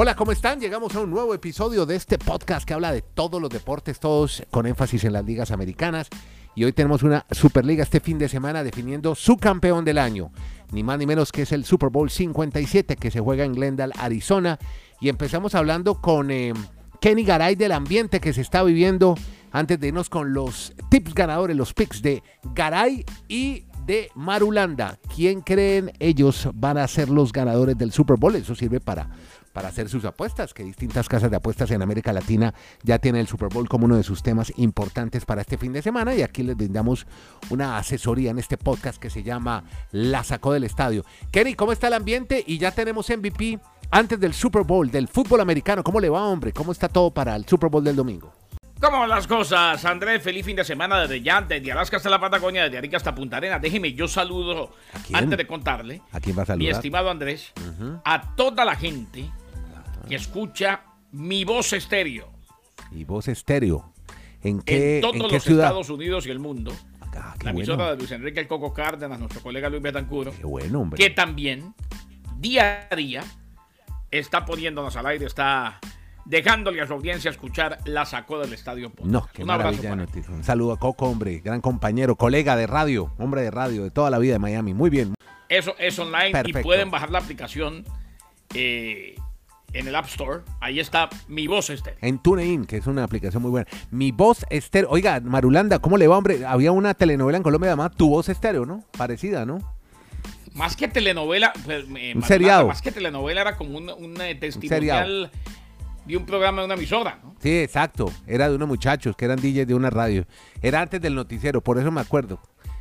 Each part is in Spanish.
Hola, ¿cómo están? Llegamos a un nuevo episodio de este podcast que habla de todos los deportes, todos con énfasis en las ligas americanas. Y hoy tenemos una Superliga este fin de semana definiendo su campeón del año. Ni más ni menos que es el Super Bowl 57 que se juega en Glendale, Arizona. Y empezamos hablando con eh, Kenny Garay del ambiente que se está viviendo. Antes de irnos con los tips ganadores, los picks de Garay y de Marulanda. ¿Quién creen ellos van a ser los ganadores del Super Bowl? Eso sirve para, para hacer sus apuestas, que distintas casas de apuestas en América Latina ya tienen el Super Bowl como uno de sus temas importantes para este fin de semana y aquí les brindamos una asesoría en este podcast que se llama La sacó del estadio. Kenny, ¿cómo está el ambiente? Y ya tenemos MVP antes del Super Bowl del fútbol americano. ¿Cómo le va, hombre? ¿Cómo está todo para el Super Bowl del domingo? ¿Cómo van las cosas? Andrés, feliz fin de semana desde ya, desde Alaska hasta la Patagonia, desde Arica hasta Punta Arenas. Déjeme, yo saludo, antes de contarle, ¿A quién va a mi estimado Andrés, a toda la gente que escucha mi voz estéreo Y voz estéreo. ¿En qué, en todos en qué los ciudad? Estados Unidos y el mundo. Ah, La bueno. emisora de Luis Enrique El Coco Cárdenas, nuestro colega Luis Betancuro, Qué bueno, hombre. que también, día a día, está poniéndonos al aire, está dejándole a su audiencia escuchar la sacó del estadio. Podcast. No, qué Un maravilla noticia. Un saludo a Coco, hombre, gran compañero, colega de radio, hombre de radio de toda la vida de Miami. Muy bien. Eso es online Perfecto. y pueden bajar la aplicación eh, en el App Store. Ahí está mi voz este. En TuneIn, que es una aplicación muy buena. Mi voz estéreo. Oiga, Marulanda, ¿cómo le va, hombre? Había una telenovela en Colombia llamada Tu voz estéreo, ¿no? Parecida, ¿no? Más que telenovela, pues, eh, Manuela, seriado. Más que telenovela era como un, un, eh, testimonial de un programa de una emisora, ¿no? Sí, exacto. Era de unos muchachos que eran DJs de una radio. Era antes del noticiero, por eso me acuerdo.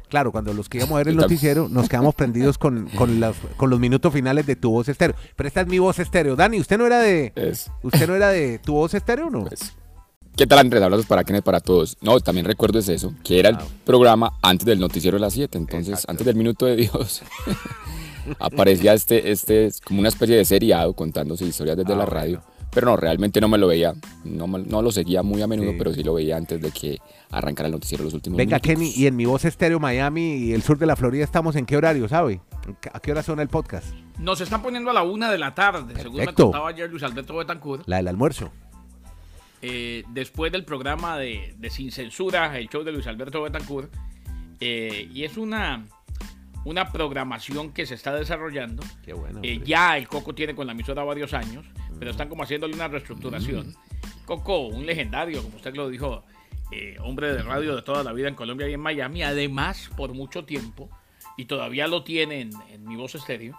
Claro, cuando los que íbamos a ver el noticiero, nos quedamos prendidos con, con, los minutos finales de tu voz estéreo. Pero esta es mi voz estéreo. Dani, ¿usted no era de, Es, usted no era de tu voz estéreo o no? pues, ¿Qué tal Andrés? Abrazos para quienes para todos. No, también recuerdo es eso, que era el Ah. programa antes del noticiero de las 7, entonces Exacto. antes del minuto de Dios. aparecía este, este, es como una especie de seriado contándose historias desde Ah, la bueno. Pero no, realmente no me lo veía, no, me- no lo seguía muy a menudo, Sí. pero sí lo veía antes de que arrancara el noticiero los últimos Venga, minutos. Kenny, y en mi voz estéreo Miami y el sur de la Florida estamos en qué horario, sabe? ¿En qué- ¿A qué hora suena el podcast? Nos están poniendo a la una de la tarde, según me contaba ayer Luis Alberto Betancourt, La del almuerzo. eh, después del programa de, de Sin Censura, el show de Luis Alberto Betancourt. eh, y es una, una programación que se está desarrollando. Qué bueno. Eh, ya el Coco tiene con la emisora varios años, pero están como haciéndole una reestructuración. Coco, un legendario, como usted lo dijo, eh, hombre de radio de toda la vida en Colombia y en Miami, además por mucho tiempo, y todavía lo tiene en, en mi voz estéreo,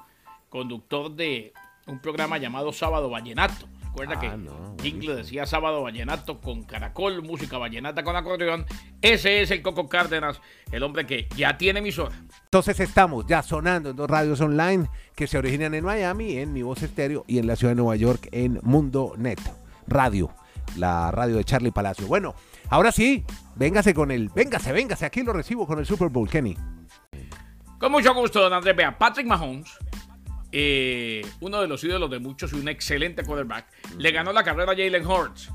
conductor de un programa llamado Sábado Vallenato. Recuerda Ah, que no, Jingle decía Sábado Vallenato con caracol, música vallenata con acordeón. Ese es el Coco Cárdenas, el hombre que ya tiene emisora. Entonces estamos ya sonando en dos radios online que se originan en Miami, en Mi Voz Estéreo y en la ciudad de Nueva York en Mundo Net Radio, la radio de Charlie Palacio. Bueno, ahora sí, véngase con el, véngase, véngase, aquí lo recibo con el Super Bowl, Kenny. Con mucho gusto, don Andrés. Vea, Patrick Mahomes, eh, uno de los ídolos de muchos y un excelente quarterback, le ganó la carrera a Jalen Hurts,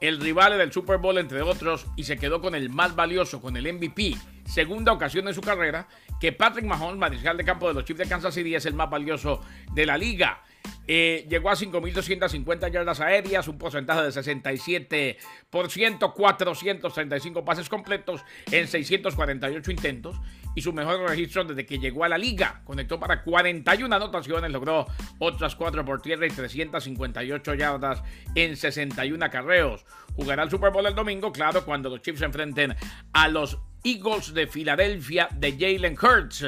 el rival del Super Bowl, entre otros, y se quedó con el más valioso, con el MVP. Segunda ocasión en su carrera que Patrick Mahomes, mariscal de campo de los Chiefs de Kansas City, es el más valioso de la liga. Eh, llegó a 5.250 yardas aéreas, un porcentaje de 67%, 435 pases completos en 648 intentos y su mejor registro desde que llegó a la liga. Conectó para 41 anotaciones, logró otras 4 por tierra y 358 yardas en 61 acarreos. Jugará el Super Bowl el domingo, claro, cuando los Chiefs se enfrenten a los Eagles de Filadelfia de Jalen Hurts.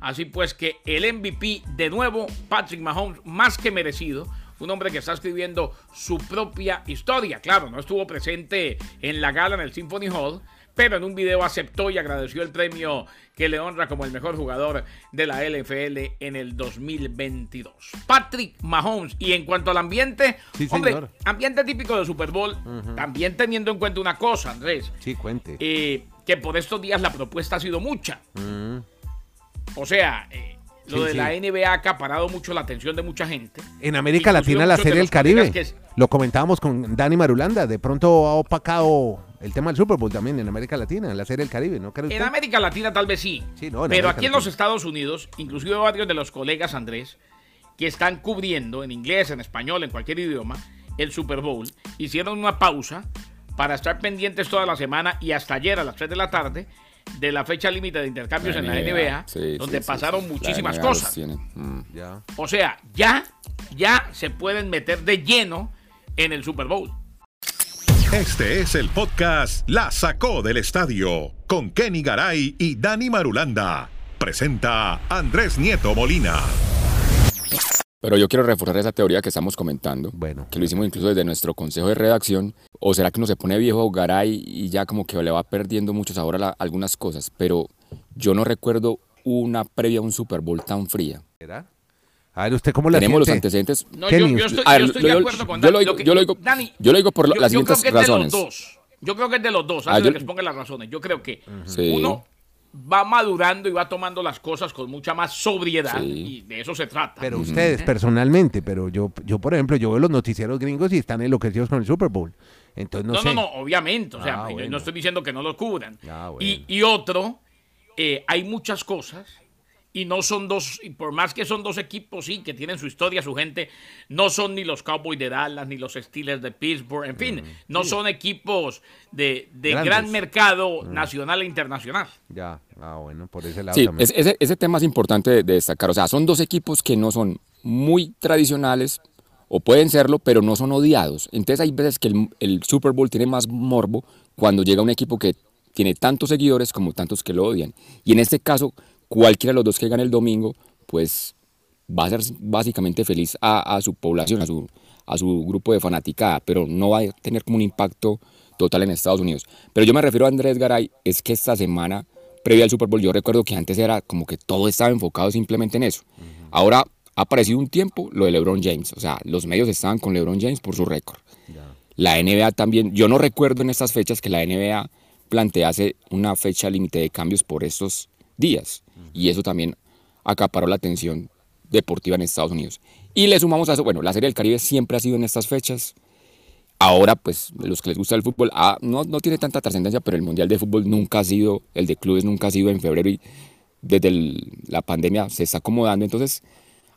Así pues que el MVP de nuevo, Patrick Mahomes, más que merecido. Un hombre que está escribiendo su propia historia. Claro, no estuvo presente en la gala en el Symphony Hall, pero en un video aceptó y agradeció el premio que le honra como el mejor jugador de la LFL en el 2022. Patrick Mahomes. Y en cuanto al ambiente, Sí, hombre, señor. ambiente típico de Super Bowl, también teniendo en cuenta una cosa, Andrés, Sí, cuente. eh, que por estos días la propuesta ha sido mucha. Mm. O sea, eh, lo Sí, de sí. la NBA ha acaparado mucho la atención de mucha gente. En América Latina la Serie del Caribe, lo comentábamos con Dani Marulanda, de pronto ha opacado el tema del Super Bowl también en América Latina, en la Serie del Caribe, ¿no En? América Latina tal vez sí. Sí, no, pero América aquí en los Estados Unidos, inclusive varios de los colegas, Andrés, que están cubriendo en inglés, en español, en cualquier idioma, el Super Bowl, hicieron una pausa para estar pendientes toda la semana y hasta ayer a las 3 de la tarde de la fecha límite de intercambios en la NBA, donde pasaron muchísimas cosas. Mm. O sea, ya, ya se pueden meter de lleno en el Super Bowl. Este es el podcast La Sacó del Estadio con Kenny Garay y Dani Marulanda. Presenta Andrés Nieto Molina. Pero yo quiero reforzar esa teoría que estamos comentando, bueno. que lo hicimos incluso desde nuestro consejo de redacción. ¿O será que uno se pone viejo Garay y ya como que le va perdiendo mucho sabor a algunas cosas? Pero yo no recuerdo una previa a un Super Bowl tan fría. ¿Será? A ver, ¿usted cómo le Tenemos los antecedentes. No, yo, yo, estoy, yo estoy de acuerdo con Dani. Yo lo, yo lo digo, Dani, yo lo digo por las siguientes razones. De los dos. Yo creo que es de los dos, ah, antes de que exponga las razones. Yo creo que uno va madurando y va tomando las cosas con mucha más sobriedad y de eso se trata. Pero ustedes personalmente, pero yo, yo por ejemplo, yo veo los noticieros gringos y están enloquecidos con el Super Bowl. Entonces no, no, sé. no, no, obviamente. O sea, ah, yo no estoy diciendo que no lo cubran. Ah, y, y, otro, eh, hay muchas cosas y no son dos, y por más que son dos equipos, sí, que tienen su historia, su gente, no son ni los Cowboys de Dallas, ni los Steelers de Pittsburgh, en fin, mm, no son equipos de, gran mercado mm. nacional e internacional. Ya, ah, bueno, por ese lado sí, también. ese, ese tema es importante de, destacar, o sea, son dos equipos que no son muy tradicionales, o pueden serlo, pero no son odiados. Entonces hay veces que el, el Super Bowl tiene más morbo cuando llega un equipo que tiene tantos seguidores como tantos que lo odian. Y en este caso, cualquiera de los dos que gane el domingo, pues va a ser básicamente feliz a, su población, a su, a su grupo de fanaticada, pero no va a tener como un impacto total en Estados Unidos. Pero yo me refiero a Andrés Garay, es que esta semana previa al Super Bowl, yo recuerdo que antes era como que todo estaba enfocado simplemente en eso. Ahora ha aparecido un tiempo lo de LeBron James, o sea, los medios estaban con LeBron James por su récord. La NBA también, yo no recuerdo en estas fechas que la NBA plantease una fecha límite de cambios por estos días y eso también acaparó la atención deportiva en Estados Unidos. Y le sumamos a eso, bueno, la Serie del Caribe siempre ha sido en estas fechas. Ahora, pues, los que les gusta el fútbol, ah, no, no tiene tanta trascendencia, pero el Mundial de Fútbol nunca ha sido, el de clubes nunca ha sido en febrero y desde la pandemia se está acomodando. Entonces,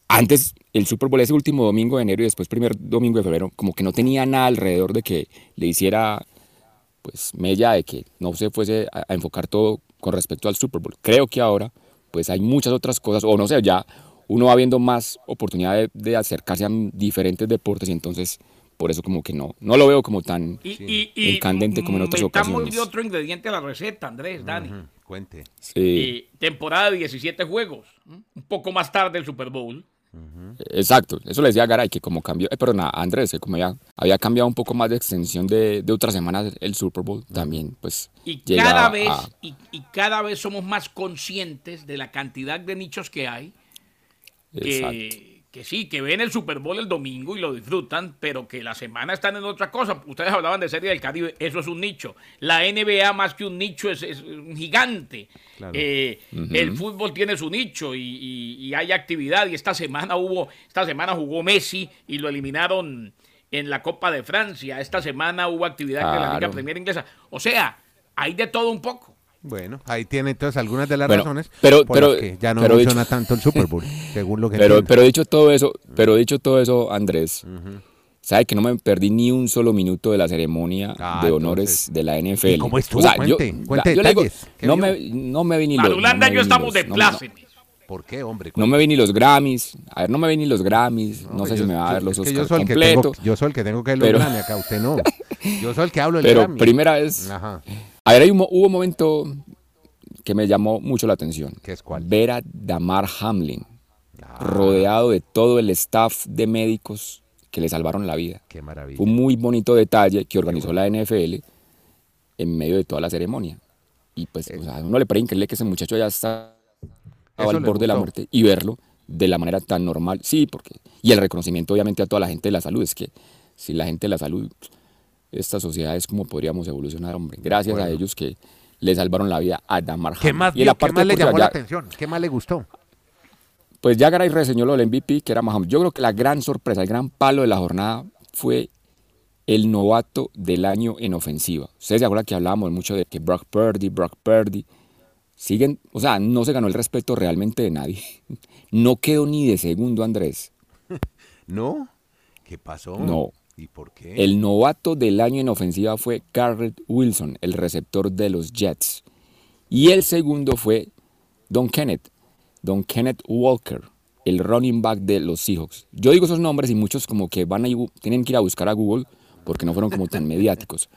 antes el Super Bowl ese último domingo de enero y después primer domingo de febrero, como que no tenía nada alrededor de que le hiciera, pues, mella de que no se fuese a enfocar todo con respecto al Super Bowl. Creo que ahora pues hay muchas otras cosas, o no sé, ya uno va viendo más oportunidad de, acercarse a diferentes deportes y entonces por eso como que no, no lo veo como tan y, candente como en otras ocasiones. Estamos otro ingrediente a la receta, Andrés, Dani. Cuente. Sí. temporada de 17 juegos, un poco más tarde el Super Bowl. Exacto, eso le decía a Garay que como cambió, eh, perdón, a Andrés, que como ya había cambiado un poco más de extensión de, de otras semanas el Super Bowl, también pues y cada vez y, cada vez somos más conscientes de la cantidad de nichos que hay que, que sí, que ven el Super Bowl el domingo y lo disfrutan, pero que la semana están en otra cosa. Ustedes hablaban de Serie del Caribe, eso es un nicho. La NBA más que un nicho es, un gigante. Eh, el fútbol tiene su nicho y, hay actividad. Y esta semana hubo, esta semana jugó Messi y lo eliminaron en la Copa de Francia. Esta semana hubo actividad en la Liga Premier Inglesa. O sea, hay de todo un poco. Bueno, ahí tiene entonces algunas de las razones pero, por pero, que ya no funciona tanto el Super Bowl, según lo que Pero, pero dicho todo eso, pero dicho todo eso, Andrés, sabe que no me perdí ni un solo minuto de la ceremonia ah, de honores de la NFL. ¿Y ¿Cómo estuvo? O sea, cuente, yo, cuente yo digo, no, me, no me vi ni los... Marulanda y yo estamos de plácemes. ¿Por qué, hombre? No me vi ni los Grammys. A ver, no me vi ni los Grammys. No, sé si me va a dar los Oscars completos. yo soy el que tengo que ver los Grammys acá, usted no. Yo soy el que hablo del Pero primera vez. Ajá. A ver, hubo un momento que me llamó mucho la atención. ¿Qué es cuál? Ver a Damar Hamlin ah. rodeado de todo el staff de médicos que le salvaron la vida. Qué maravilla. Fue un muy bonito detalle que organizó la NFL en medio de toda la ceremonia. Y pues, o sea, uno le parece increíble que ese muchacho ya está al borde de la muerte y verlo de la manera tan normal. Sí, porque. Y el reconocimiento, obviamente, a toda la gente de la salud. Es que si la gente de la salud esta sociedad es como podríamos evolucionar, hombre. Gracias a ellos que le salvaron la vida a Damar ¿Qué más, y la ¿qué más le llamó la atención? ¿Qué más le gustó? Pues ya Garay reseñó lo del MVP, que era Mahomes. Yo creo que la gran sorpresa, el gran palo de la jornada fue el novato del año en ofensiva. Ustedes se acuerdan que hablábamos mucho de que Brock Purdy, Brock Purdy, siguen, o sea, no se ganó el respeto realmente de nadie. No quedó ni de segundo Andrés. ¿No? ¿Qué pasó? No. ¿Y por qué? El novato del año en ofensiva fue Garrett Wilson, el receptor de los Jets. Y el segundo fue Don Kenneth, Don Kenneth Walker, el running back de los Seahawks. Yo digo esos nombres y muchos como que van a ir- tienen que ir a buscar a Google porque no fueron como tan mediáticos.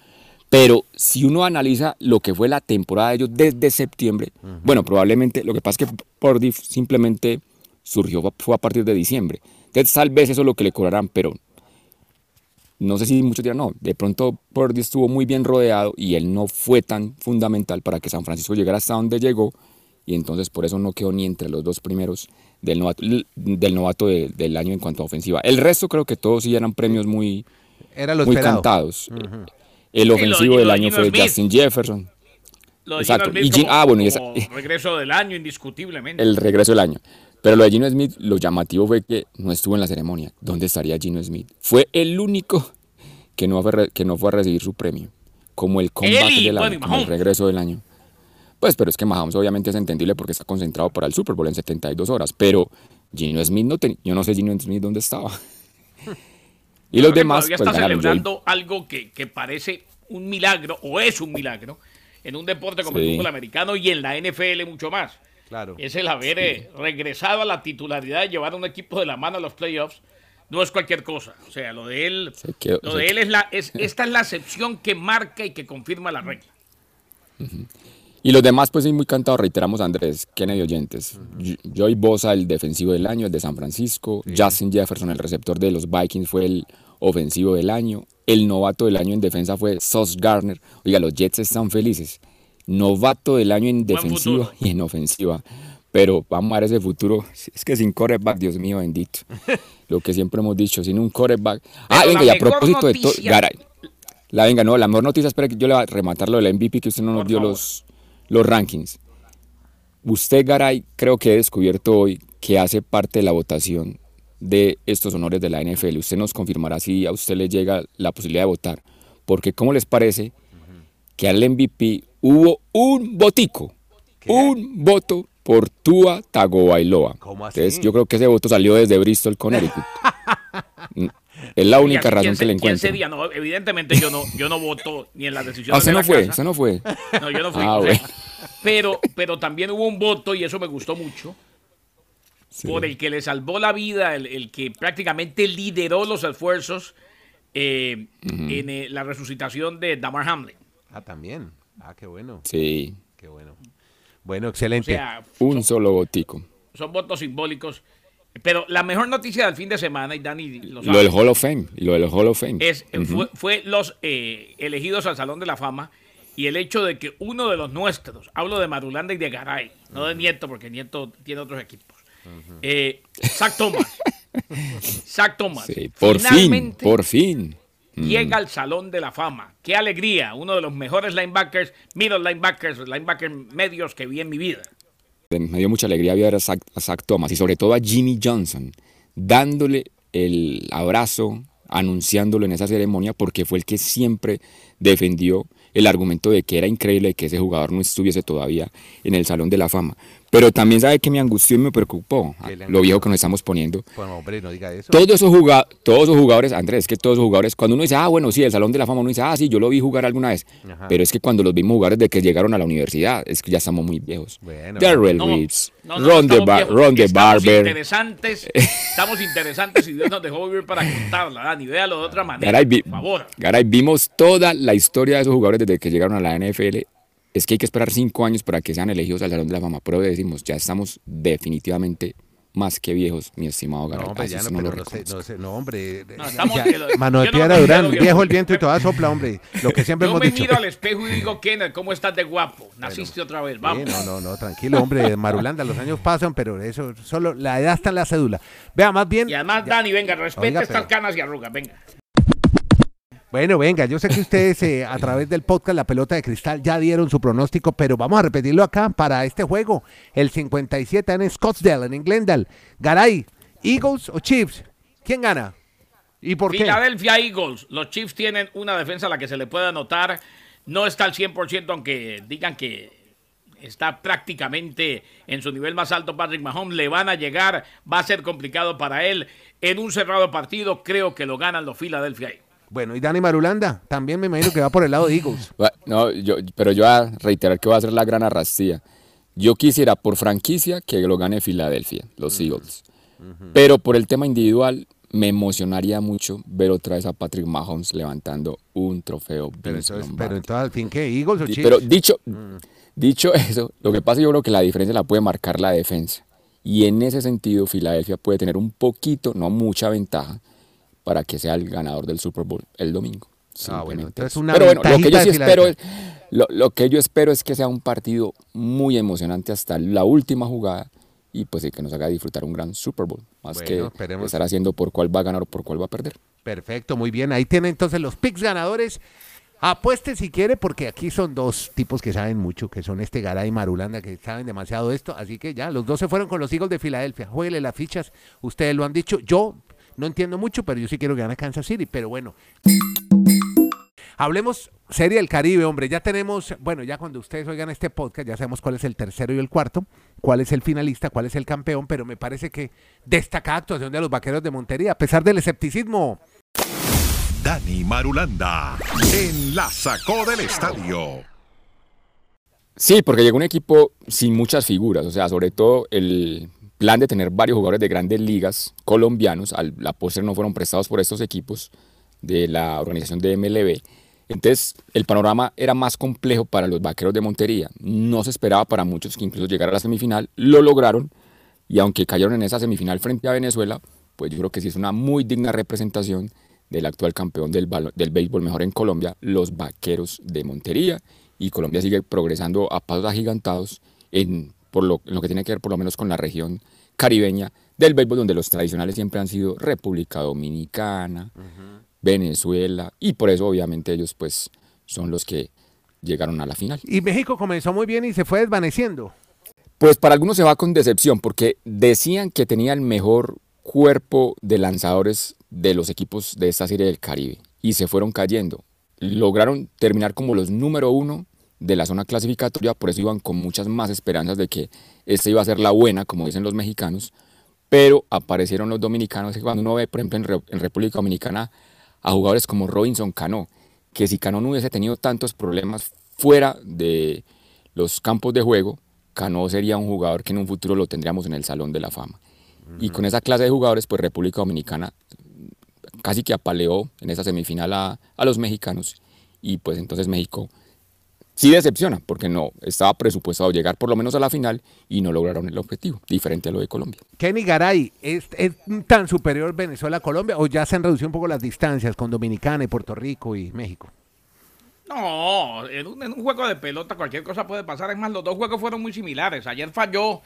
Pero si uno analiza lo que fue la temporada de ellos desde septiembre, bueno, probablemente lo que pasa es que Purdy simplemente surgió fue a partir de diciembre. Entonces tal vez eso es lo que le cobrarán, pero no sé si muchos dirán, no, de pronto Purdy estuvo muy bien rodeado y él no fue tan fundamental para que San Francisco llegara hasta donde llegó y entonces por eso no quedó ni entre los dos primeros del novato, del, novato de- del año en cuanto a ofensiva. El resto creo que todos sí eran premios muy, Era lo muy esperado. cantados. El ofensivo del lo año fue Smith. Justin Jefferson, Lo de Exacto. Gino Smith Y Gin- como- ah, bueno, y esa- regreso del año, indiscutiblemente. el regreso del año. Pero lo de Gino Smith, lo llamativo fue que no estuvo en la ceremonia. ¿Dónde estaría Gino Smith? Fue el único que no fue, que no fue a recibir su premio. Como el y del año, como el regreso del año. Pues, pero es que Mahomes obviamente es entendible porque está concentrado para el Super Bowl en 72 horas. Pero Gino Smith no tenía, yo no sé Gino Smith dónde estaba. y los demás, todavía pues está celebrando algo que, que parece un milagro, o es un milagro, en un deporte como el fútbol americano y en la NFL mucho más. Claro. Es el haber eh, regresado a la titularidad de llevar a un equipo de la mano a los playoffs. No es cualquier cosa. O sea, lo de él, Se quedó- lo de él es la, es, esta es la excepción que marca y que confirma la regla. Y los demás, pues sí, muy cantados, reiteramos, Andrés, Kennedy Oyentes. Jo- Joey Bosa, el defensivo del año, el de San Francisco. Justin Jefferson, el receptor de los Vikings, fue el ofensivo del año. El novato del año en defensa fue Sauce Garner. Oiga, los Jets están felices. Novato del año en defensiva y en ofensiva. Pero vamos a ver ese futuro. Es que sin quarterback, Dios mío bendito. Lo que siempre hemos dicho, sin un quarterback. Ah, Pero venga, y a propósito de todo. Garay. La venga, no, la mejor noticia, espera que yo le voy a rematar lo del MVP que usted no nos Por dio favor. los, los rankings. Usted, Garay, creo que he descubierto hoy que hace parte de la votación de estos honores de la NFL. Usted nos confirmará si a usted le llega la posibilidad de votar. Porque, ¿cómo les parece que al MVP hubo un votico? Un voto por Tua Tagovailoa. ¿Cómo así? Entonces, yo creo que ese voto salió desde Bristol, Connecticut. Mm, es la única ¿Quién razón se- que le quién encuentro. sería? No, evidentemente yo no, yo no voto ni en la decisión Ah, de no la fue, casa. usted no fue. No, yo no fui. Ah, bueno. pero, pero también hubo un voto, y eso me gustó mucho, Sí. por el que le salvó la vida, el, el que prácticamente lideró los esfuerzos eh, en eh, la resucitación de Damar Hamlin. Ah, también. Ah, qué bueno. Sí, Qué bueno. Bueno, O excelente. sea, un son, solo votico. son votos simbólicos. Pero la mejor noticia del fin de semana, y Dani lo Lo sabe, del Hall of Fame, lo del Hall of Fame. es, Ujú. fue, fue los eh, elegidos al Salón de la Fama y el hecho de que uno de los nuestros, hablo de Marulanda y de Garay, no de Nieto, porque Nieto tiene otros equipos, eh, Zach Thomas. Zach Thomas. Sí, por fin, por fin. Llega al Salón de la Fama. ¡Qué alegría! Uno de los mejores linebackers, middle linebackers, linebackers medios que vi en mi vida. Me dio mucha alegría ver a Zach, a Zach Thomas y sobre todo a Jimmy Johnson dándole el abrazo, anunciándolo en esa ceremonia porque fue el que siempre defendió el argumento de que era increíble que ese jugador no estuviese todavía en el Salón de la Fama. Pero también sabe que me angustió y me preocupó ¿Qué le lo viejo que nos estamos poniendo. Bueno, hombre, no diga eso. Todos esos, juga- todos esos jugadores, Andrés, es que todos esos jugadores, cuando uno dice, ah, bueno, sí, el Salón de la Fama, uno dice, ah, sí, yo lo vi jugar alguna vez. Ajá. Pero es que cuando los vimos jugar desde que llegaron a la universidad, es que ya estamos muy viejos. Bueno. Darrell No, Reeves, no, no, Ron, de Bar-. Ron de Barber. interesantes, estamos interesantes y Dios nos dejó vivir para contarla, Dani. Véalo de otra manera, Garay, vi- por favor. Garay, vimos toda la historia de esos jugadores desde que llegaron a la NFL. Es que hay que esperar cinco años para que sean elegidos al Salón de la Fama. Pero decimos, ya estamos definitivamente más que viejos, mi estimado Garay. No, hombre, Así ya no, pero lo no sé, no sé, no, hombre. No, Ya, que lo- no piedra Durán, viejo el viento y toda sopla, hombre. Lo que siempre Yo hemos me dicho. miro al espejo y digo, Kenneth, ¿cómo estás de guapo? Naciste otra vez, vamos. Sí, no, no, no, tranquilo, hombre, Marulanda, los años pasan, pero eso, solo la edad está en la cédula. Vea, más bien, Y además, Dani, venga, respete Oiga, estas pero- canas y arrugas, venga. Bueno, venga, yo sé que ustedes eh, a través del podcast La Pelota de Cristal ya dieron su pronóstico, pero vamos a repetirlo acá para este juego, el 57 en Scottsdale, en Glendale. Garay, Eagles o Chiefs, ¿quién gana? ¿Y por qué? Philadelphia Eagles. Los Chiefs tienen una defensa a la que se le puede anotar. No está al 100%, aunque digan que está prácticamente en su nivel más alto Patrick Mahomes, le van a llegar, va a ser complicado para él. En un cerrado partido creo que lo ganan los Philadelphia Eagles. Bueno, y Dani Marulanda, también me imagino que va por el lado de Eagles. No, yo, pero yo a reiterar que va a ser la gran arrastía. Yo quisiera por franquicia que lo gane Filadelfia, los Eagles. Pero por el tema individual, me emocionaría mucho ver otra vez a Patrick Mahomes levantando un trofeo. Pero, entonces, pero entonces, al fin, ¿qué? ¿Eagles o Chiefs? Pero dicho, dicho eso, lo que pasa yo creo que la diferencia la puede marcar la defensa. Y en ese sentido, Filadelfia puede tener un poquito, no mucha ventaja, para que sea el ganador del Super Bowl el domingo. Ah, bueno, entonces una Pero bueno, lo que yo sí espero es, lo, lo, que yo espero es que sea un partido muy emocionante hasta la última jugada y pues que nos haga disfrutar un gran Super Bowl, más que estar haciendo por cuál va a ganar o por cuál va a perder. Perfecto, muy bien. Ahí tienen entonces los picks ganadores. Apueste si quiere, porque aquí son dos tipos que saben mucho, que son este Garay y Marulanda, que saben demasiado esto. Así que ya, los dos se fueron con los Eagles de Filadelfia. Jueguele las fichas, ustedes lo han dicho. Yo no entiendo mucho, pero yo sí quiero que gane Kansas City. Pero bueno. Hablemos Serie del Caribe, hombre. Ya tenemos, bueno, ya cuando ustedes oigan este podcast, ya sabemos cuál es el tercero y el cuarto, cuál es el finalista, cuál es el campeón, pero me parece que destacada actuación de los vaqueros de Montería, a pesar del escepticismo. Dani Marulanda en la sacó del estadio. Sí, porque llegó un equipo sin muchas figuras, o sea, sobre todo el plan de tener varios jugadores de grandes ligas colombianos, al, la postre no fueron prestados por estos equipos de la organización de MLB. Entonces, el panorama era más complejo para los vaqueros de Montería. No se esperaba para muchos que incluso llegara a la semifinal. Lo lograron y aunque cayeron en esa semifinal frente a Venezuela, pues yo creo que sí es una muy digna representación del actual campeón del, del béisbol mejor en Colombia, los vaqueros de Montería. Y Colombia sigue progresando a pasos agigantados en por lo, lo que tiene que ver por lo menos con la región caribeña del béisbol, donde los tradicionales siempre han sido República Dominicana, Venezuela, y por eso obviamente ellos pues son los que llegaron a la final. Y México comenzó muy bien y se fue desvaneciendo. Pues para algunos se va con decepción, porque decían que tenía el mejor cuerpo de lanzadores de los equipos de esta serie del Caribe, y se fueron cayendo. Lograron terminar como los número uno de la zona clasificatoria, por eso iban con muchas más esperanzas de que esta iba a ser la buena, como dicen los mexicanos, pero aparecieron los dominicanos, cuando uno ve, por ejemplo, en, República Dominicana a jugadores como Robinson Cano, que si Cano no hubiese tenido tantos problemas fuera de los campos de juego, Cano sería un jugador que en un futuro lo tendríamos en el Salón de la Fama. Y con esa clase de jugadores, pues República Dominicana casi que apaleó en esa semifinal a, a los mexicanos y pues entonces México sí decepciona, porque no estaba presupuestado llegar por lo menos a la final y no lograron el objetivo, diferente a lo de Colombia. Kenny Garay, ¿es, tan superior Venezuela a Colombia o ya se han reducido un poco las distancias con Dominicana y Puerto Rico y México? No, en un, juego de pelota cualquier cosa puede pasar. Es más, los dos juegos fueron muy similares. Ayer falló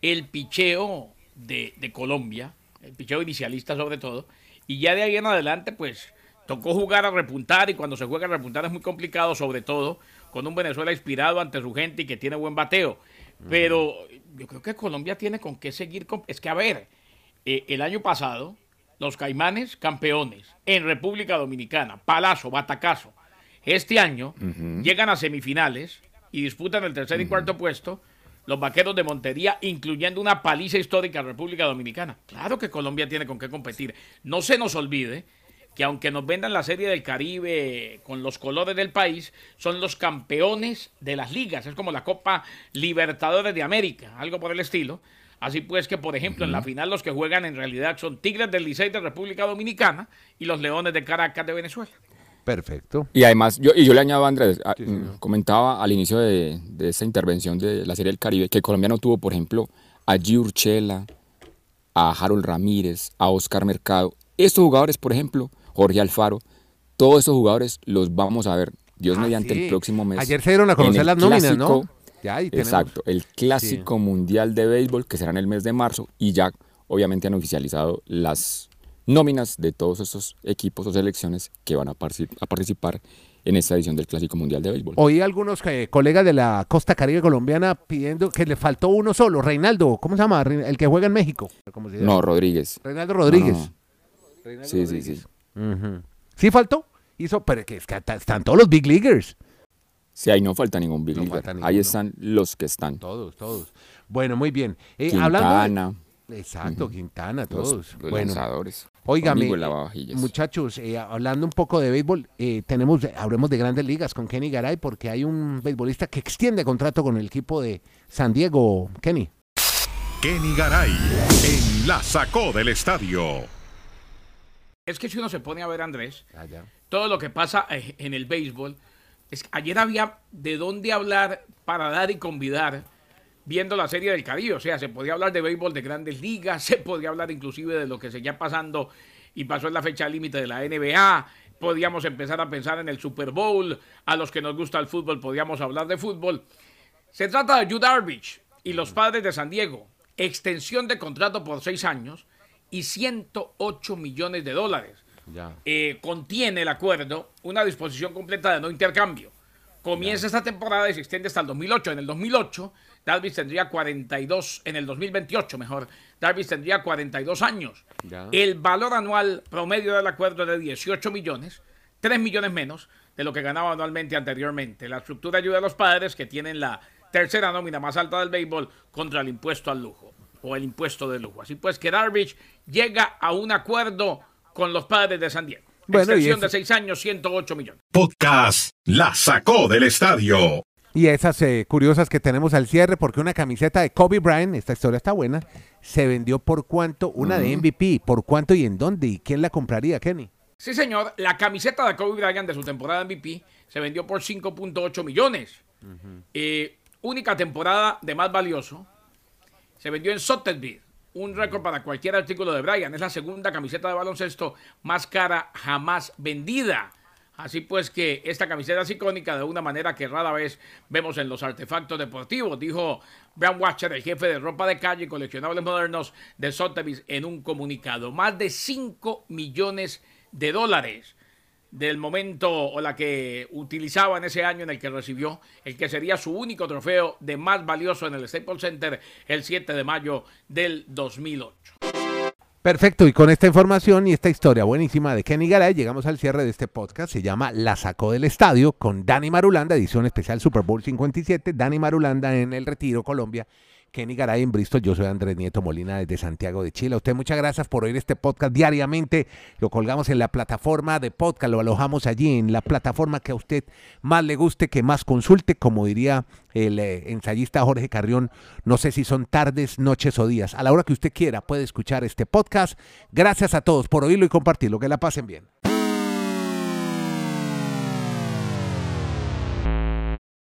el picheo de, de Colombia, el picheo inicialista sobre todo, y ya de ahí en adelante, pues tocó jugar a repuntar y cuando se juega a repuntar es muy complicado, sobre todo con un Venezuela inspirado ante su gente y que tiene buen bateo. Pero yo creo que Colombia tiene con qué seguir. Es que, a ver, eh, el año pasado, los Caimanes campeones en República Dominicana, palazo, batacazo. Este año llegan a semifinales y disputan el tercer y cuarto puesto los vaqueros de Montería, incluyendo una paliza histórica en República Dominicana. Claro que Colombia tiene con qué competir. No se nos olvide que aunque nos vendan la Serie del Caribe con los colores del país, son los campeones de las ligas. Es como la Copa Libertadores de América, algo por el estilo. Así pues que, por ejemplo, en la final los que juegan en realidad son Tigres del Licey de República Dominicana y los Leones de Caracas de Venezuela. Perfecto. Y además, yo, y yo le añado, Andrés, mm, comentaba al inicio de, de, esta intervención de la Serie del Caribe que Colombia no tuvo, por ejemplo, a Giurchela, a Harold Ramírez, a Oscar Mercado. Estos jugadores, por ejemplo, Jorge Alfaro, todos esos jugadores los vamos a ver, Dios ah, mediante el próximo mes. Ayer se dieron a conocer las nóminas, ¿no? Ya, exacto, el clásico mundial de béisbol que será en el mes de marzo y ya obviamente han oficializado las nóminas de todos esos equipos o selecciones que van a, participar en esta edición del Clásico Mundial de Béisbol. Oí algunos eh, colegas de la costa caribe colombiana pidiendo que le faltó uno solo, Reinaldo, ¿cómo se llama? El que juega en México. no, Rodríguez. Reinaldo Rodríguez. sí, sí, sí. ¿Sí faltó? Hizo, pero que, es que están todos los big leaguers. Sí, ahí no falta ningún Big No Leaguer. falta Ahí están los que están. Todos, todos. Bueno, muy bien. Eh, Quintana, hablando de- Exacto, Quintana, todos. los bueno, lanzadores. óigame, muchachos, eh, hablando un poco de béisbol, eh, tenemos, hablemos de grandes ligas con Kenny Garay porque hay un beisbolista que extiende contrato con el equipo de San Diego, Kenny. Kenny Garay en La Sacó del Estadio. Es que si uno se pone a ver, Andrés, Allá. todo lo que pasa eh, en el béisbol, es que ayer había de dónde hablar para dar y convidar viendo la serie del Caribe. O sea, se podía hablar de béisbol de grandes ligas, se podía hablar inclusive de lo que seguía pasando y pasó en la fecha límite de la NBA. Podíamos empezar a pensar en el Super Bowl. A los que nos gusta el fútbol, podíamos hablar de fútbol. Se trata de Darvish y los padres de San Diego. Extensión de contrato por seis años y 108 millones de dólares Ya. eh, contiene el acuerdo una disposición completa de no intercambio. Comienza esta temporada y se extiende hasta el 2008. En el 2008, Darvish tendría 42, en el 2028 mejor, Darvish tendría 42 años. Ya. El valor anual promedio del acuerdo es de 18 millones, 3 millones menos de lo que ganaba anualmente anteriormente. La estructura ayuda a los padres que tienen la tercera nómina más alta del béisbol contra el impuesto al lujo o el impuesto de lujo. Así pues que Darvish llega a un acuerdo con los padres de San Diego. Bueno, Extensión de 6 años, 108 millones. Podcast La Sacó del Estadio. Y esas eh, curiosas que tenemos al cierre, porque una camiseta de Kobe Bryant, esta historia está buena, se vendió por cuánto, una de MVP, por cuánto y en dónde, y quién la compraría, Kenny. Sí, señor. La camiseta de Kobe Bryant de su temporada MVP se vendió por 5.8 millones. Eh, única temporada de más valioso. Se vendió en Sotheby's. Un récord para cualquier artículo de Bryant. Es la segunda camiseta de baloncesto más cara jamás vendida. Así pues que esta camiseta es icónica de una manera que rara vez vemos en los artefactos deportivos, dijo Brian Watcher, el jefe de ropa de calle y coleccionables modernos de Sotheby's en un comunicado. Más de 5 millones de dólares del momento o la que utilizaba en ese año en el que recibió el que sería su único trofeo de más valioso en el Staples Center el 7 de mayo del 2008. Perfecto, y con esta información y esta historia buenísima de Kenny Garay, llegamos al cierre de este podcast. Se llama La Sacó del Estadio con Dani Marulanda, edición especial Super Bowl 57. Dani Marulanda en el Retiro, Colombia. Kenny Garay en Bristol. Yo soy Andrés Nieto Molina desde Santiago de Chile. A usted muchas gracias por oír este podcast diariamente. Lo colgamos en la plataforma de podcast, lo alojamos allí en la plataforma que a usted más le guste, que más consulte, como diría el eh, ensayista Jorge Carrión. No sé si son tardes, noches o días. A la hora que usted quiera puede escuchar este podcast. Gracias a todos por oírlo y compartirlo. Que la pasen bien.